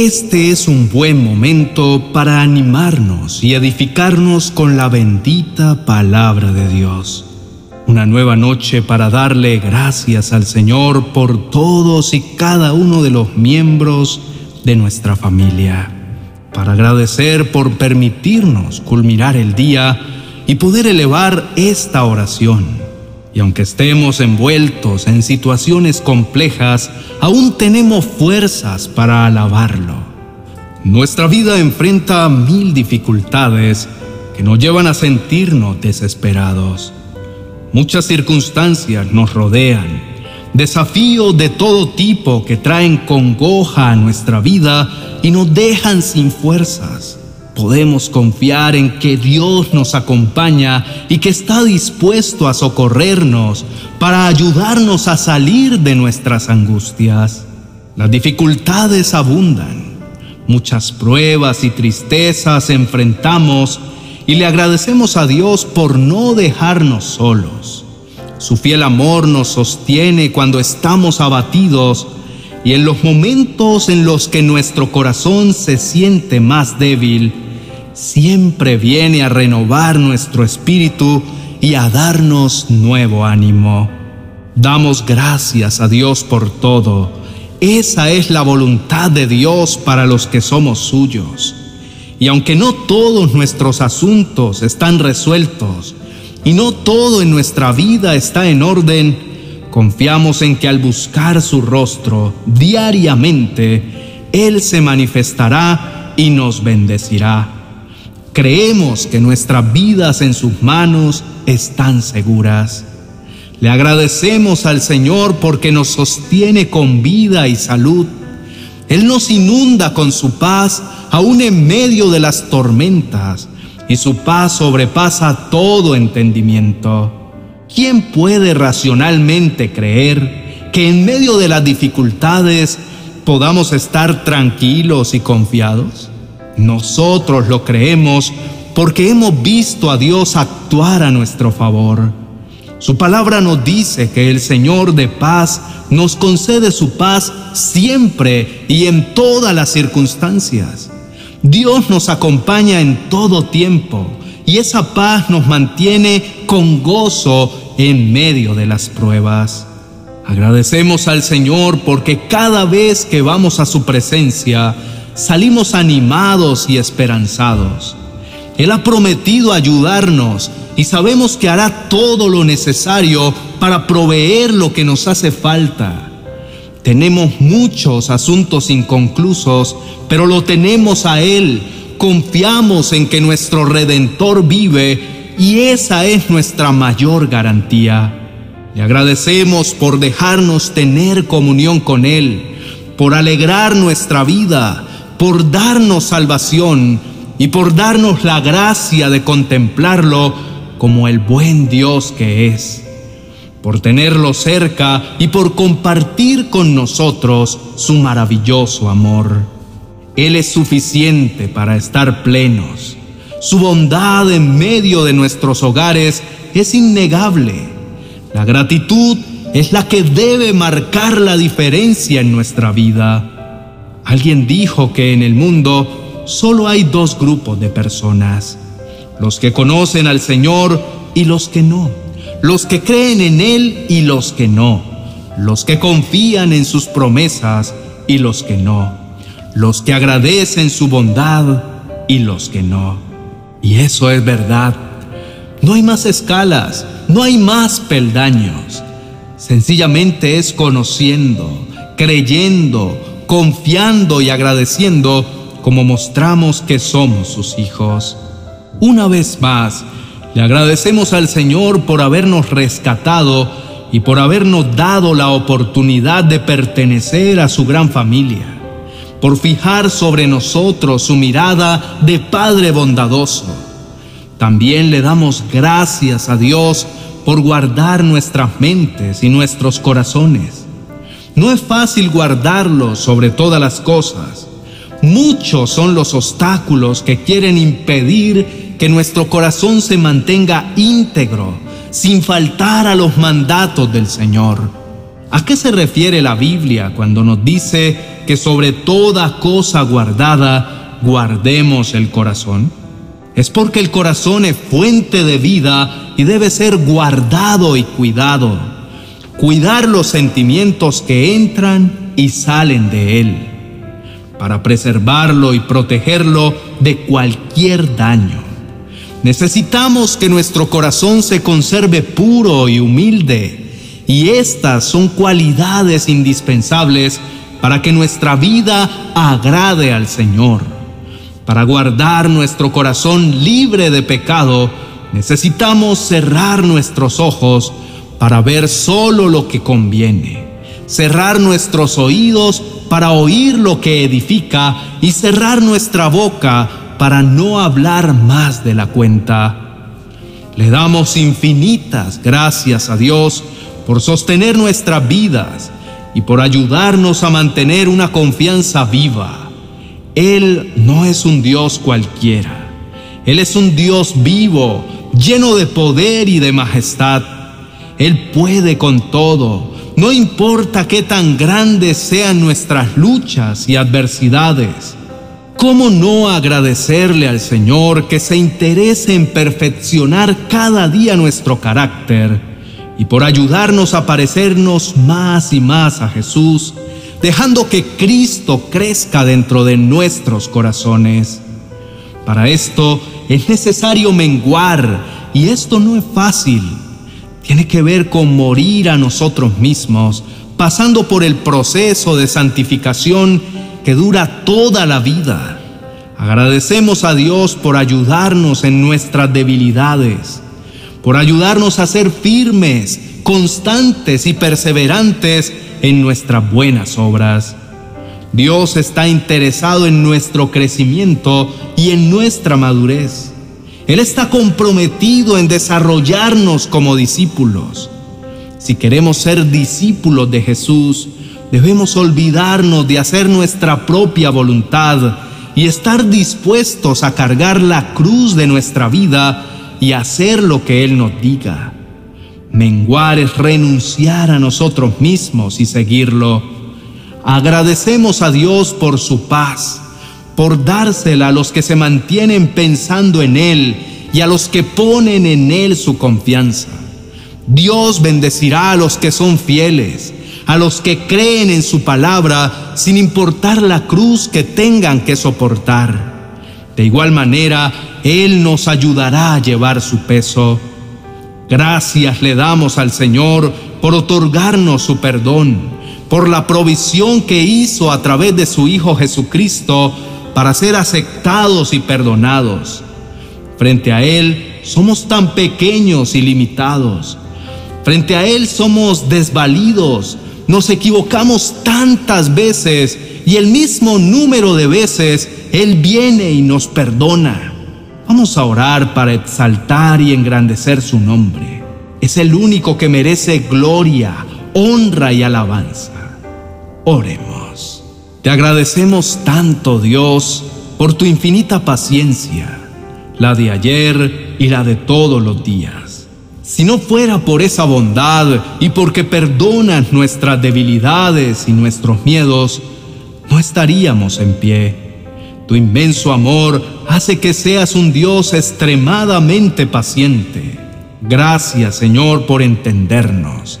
Este es un buen momento para animarnos y edificarnos con la bendita palabra de Dios. Una nueva noche para darle gracias al Señor por todos y cada uno de los miembros de nuestra familia. Para agradecer por permitirnos culminar el día y poder elevar esta oración. Y aunque estemos envueltos en situaciones complejas, aún tenemos fuerzas para alabarlo. Nuestra vida enfrenta mil dificultades que nos llevan a sentirnos desesperados. Muchas circunstancias nos rodean, desafíos de todo tipo que traen congoja a nuestra vida y nos dejan sin fuerzas. Podemos confiar en que Dios nos acompaña y que está dispuesto a socorrernos para ayudarnos a salir de nuestras angustias. Las dificultades abundan, muchas pruebas y tristezas enfrentamos y le agradecemos a Dios por no dejarnos solos. Su fiel amor nos sostiene cuando estamos abatidos y en los momentos en los que nuestro corazón se siente más débil, siempre viene a renovar nuestro espíritu y a darnos nuevo ánimo. Damos gracias a Dios por todo. Esa es la voluntad de Dios para los que somos suyos. Y aunque no todos nuestros asuntos están resueltos y no todo en nuestra vida está en orden, confiamos en que al buscar su rostro diariamente, Él se manifestará y nos bendecirá. Creemos que nuestras vidas en sus manos están seguras. Le agradecemos al Señor porque nos sostiene con vida y salud. Él nos inunda con su paz aún en medio de las tormentas, y su paz sobrepasa todo entendimiento. ¿Quién puede racionalmente creer que en medio de las dificultades podamos estar tranquilos y confiados? Nosotros lo creemos porque hemos visto a Dios actuar a nuestro favor. Su palabra nos dice que el Señor de paz nos concede su paz siempre y en todas las circunstancias. Dios nos acompaña en todo tiempo y esa paz nos mantiene con gozo en medio de las pruebas. Agradecemos al Señor porque cada vez que vamos a su presencia salimos animados y esperanzados. Él ha prometido ayudarnos y sabemos que hará todo lo necesario para proveer lo que nos hace falta. Tenemos muchos asuntos inconclusos, pero lo tenemos a Él. Confiamos en que nuestro Redentor vive y esa es nuestra mayor garantía. Le agradecemos por dejarnos tener comunión con Él, por alegrar nuestra vida, por darnos salvación y por darnos la gracia de contemplarlo como el buen Dios que es por tenerlo cerca y por compartir con nosotros su maravilloso amor. Él es suficiente para estar plenos. Su bondad en medio de nuestros hogares es innegable. La gratitud es la que debe marcar la diferencia en nuestra vida. Alguien dijo que en el mundo solo hay dos grupos de personas, los que conocen al Señor y los que no los que creen en Él y los que no, los que confían en sus promesas y los que no, los que agradecen su bondad y los que no. Y eso es verdad. No hay más escalas, no hay más peldaños. Sencillamente es conociendo, creyendo, confiando y agradeciendo como mostramos que somos sus hijos. Una vez más, le agradecemos al Señor por habernos rescatado y por habernos dado la oportunidad de pertenecer a su gran familia, por fijar sobre nosotros su mirada de Padre bondadoso. También le damos gracias a Dios por guardar nuestras mentes y nuestros corazones. No es fácil guardarlos sobre todas las cosas. Muchos son los obstáculos que quieren impedir que nuestro corazón se mantenga íntegro, sin faltar a los mandatos del Señor. ¿A qué se refiere la Biblia cuando nos dice que sobre toda cosa guardada guardemos el corazón? Es porque el corazón es fuente de vida y debe ser guardado y cuidado. Cuidar los sentimientos que entran y salen de él, para preservarlo y protegerlo de cualquier daño. Necesitamos que nuestro corazón se conserve puro y humilde y estas son cualidades indispensables para que nuestra vida agrade al Señor. Para guardar nuestro corazón libre de pecado, necesitamos cerrar nuestros ojos para ver solo lo que conviene, cerrar nuestros oídos para oír lo que edifica y cerrar nuestra boca para no hablar más de la cuenta. Le damos infinitas gracias a Dios por sostener nuestras vidas y por ayudarnos a mantener una confianza viva. Él no es un Dios cualquiera. Él es un Dios vivo, lleno de poder y de majestad. Él puede con todo. No importa qué tan grandes sean nuestras luchas y adversidades. ¿Cómo no agradecerle al Señor que se interese en perfeccionar cada día nuestro carácter? y por ayudarnos a parecernos más y más a Jesús, dejando que Cristo crezca dentro de nuestros corazones. Para esto es necesario menguar y esto no es fácil. Tiene que ver con morir a nosotros mismos, pasando por el proceso de santificación que dura toda la vida. Agradecemos a Dios por ayudarnos en nuestras debilidades por ayudarnos a ser firmes, constantes y perseverantes en nuestras buenas obras. Dios está interesado en nuestro crecimiento y en nuestra madurez. Él está comprometido en desarrollarnos como discípulos. Si queremos ser discípulos de Jesús, debemos olvidarnos de hacer nuestra propia voluntad y estar dispuestos a cargar la cruz de nuestra vida y hacer lo que Él nos diga. Menguar es renunciar a nosotros mismos y seguirlo. Agradecemos a Dios por su paz, por dársela a los que se mantienen pensando en Él y a los que ponen en Él su confianza. Dios bendecirá a los que son fieles, a los que creen en su palabra sin importar la cruz que tengan que soportar. De igual manera, Él nos ayudará a llevar su peso. Gracias le damos al Señor por otorgarnos su perdón, por la provisión que hizo a través de su Hijo Jesucristo para ser aceptados y perdonados. Frente a Él somos tan pequeños y limitados. Frente a Él somos desvalidos, nos equivocamos tantas veces y el mismo número de veces Él viene y nos perdona. Vamos a orar para exaltar y engrandecer su nombre. Es el único que merece gloria, honra y alabanza. Oremos. Te agradecemos tanto, Dios, por tu infinita paciencia, la de ayer y la de todos los días. Si no fuera por esa bondad y porque perdonas nuestras debilidades y nuestros miedos, no estaríamos en pie. Tu inmenso amor hace que seas un Dios extremadamente paciente. Gracias, Señor, por entendernos.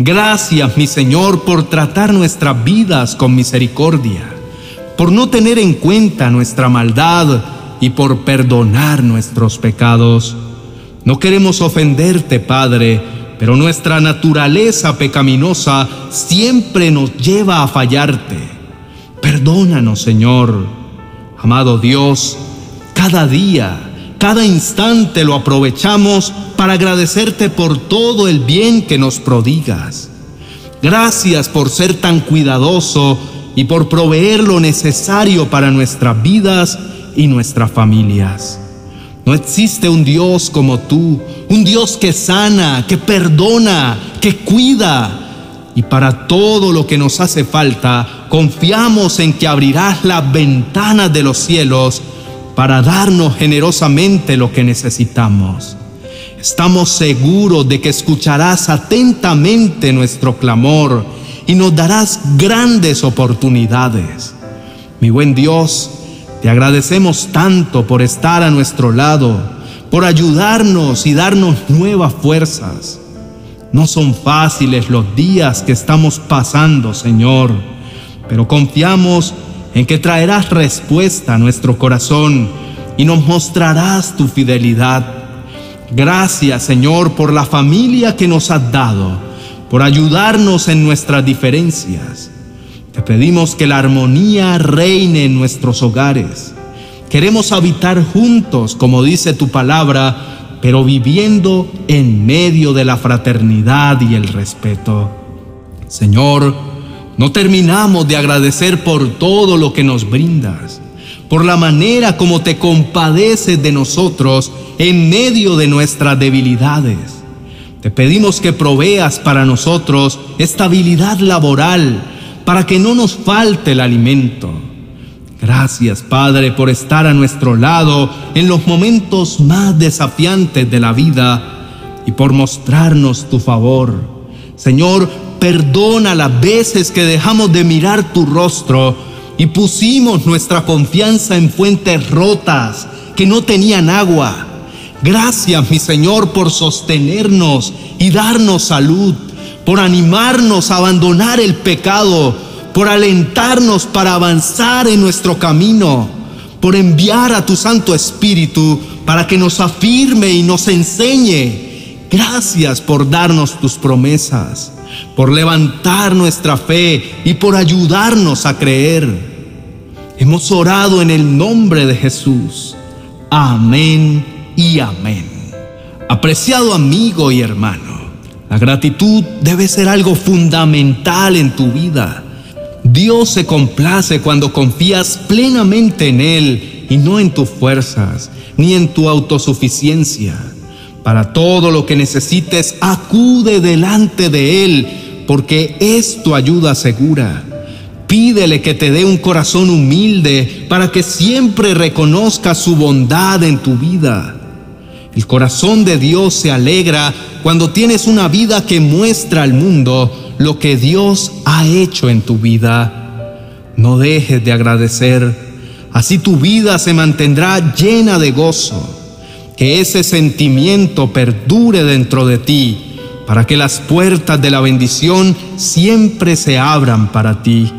Gracias, mi Señor, por tratar nuestras vidas con misericordia, por no tener en cuenta nuestra maldad y por perdonar nuestros pecados. No queremos ofenderte, Padre, pero nuestra naturaleza pecaminosa siempre nos lleva a fallarte. Perdónanos, Señor. Amado Dios, cada día, cada instante lo aprovechamos para agradecerte por todo el bien que nos prodigas. Gracias por ser tan cuidadoso y por proveer lo necesario para nuestras vidas y nuestras familias. No existe un Dios como tú, un Dios que sana, que perdona, que cuida. Y para todo lo que nos hace falta, confiamos en que abrirás las ventanas de los cielos para darnos generosamente lo que necesitamos. Estamos seguros de que escucharás atentamente nuestro clamor y nos darás grandes oportunidades. Mi buen Dios, te agradecemos tanto por estar a nuestro lado, por ayudarnos y darnos nuevas fuerzas. No son fáciles los días que estamos pasando, Señor, pero confiamos en que traerás respuesta a nuestro corazón y nos mostrarás tu fidelidad. Gracias, Señor, por la familia que nos has dado, por ayudarnos en nuestras diferencias. Te pedimos que la armonía reine en nuestros hogares. Queremos habitar juntos, como dice tu palabra, pero viviendo en medio de la fraternidad y el respeto. Señor, no terminamos de agradecer por todo lo que nos brindas, por la manera como te compadeces de nosotros en medio de nuestras debilidades. Te pedimos que proveas para nosotros estabilidad laboral, para que no nos falte el alimento Gracias, Padre, por estar a nuestro lado en los momentos más desafiantes de la vida y por mostrarnos tu favor. Señor, perdona las veces que dejamos de mirar tu rostro y pusimos nuestra confianza en fuentes rotas que no tenían agua. Gracias, mi Señor, por sostenernos y darnos salud, por animarnos a abandonar el pecado por alentarnos para avanzar en nuestro camino, por enviar a tu Santo Espíritu para que nos afirme y nos enseñe. Gracias por darnos tus promesas, por levantar nuestra fe y por ayudarnos a creer. Hemos orado en el nombre de Jesús. Amén y amén. Apreciado amigo y hermano, la gratitud debe ser algo fundamental en tu vida. Dios se complace cuando confías plenamente en Él y no en tus fuerzas ni en tu autosuficiencia. Para todo lo que necesites, acude delante de Él, porque es tu ayuda segura. Pídele que te dé un corazón humilde para que siempre reconozca su bondad en tu vida. El corazón de Dios se alegra cuando tienes una vida que muestra al mundo lo que Dios ha hecho en tu vida. No dejes de agradecer, así tu vida se mantendrá llena de gozo. Que ese sentimiento perdure dentro de ti, para que las puertas de la bendición siempre se abran para ti.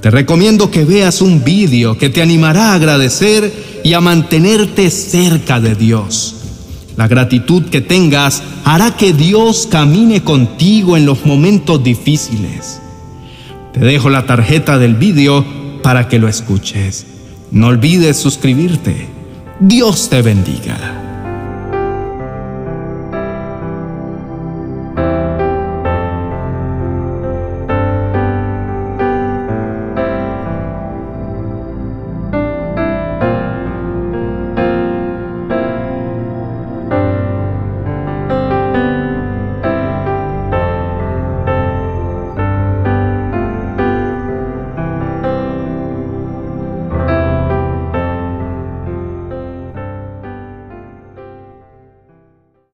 Te recomiendo que veas un vídeo que te animará a agradecer y a mantenerte cerca de Dios. La gratitud que tengas hará que Dios camine contigo en los momentos difíciles. Te dejo la tarjeta del vídeo para que lo escuches. No olvides suscribirte. Dios te bendiga.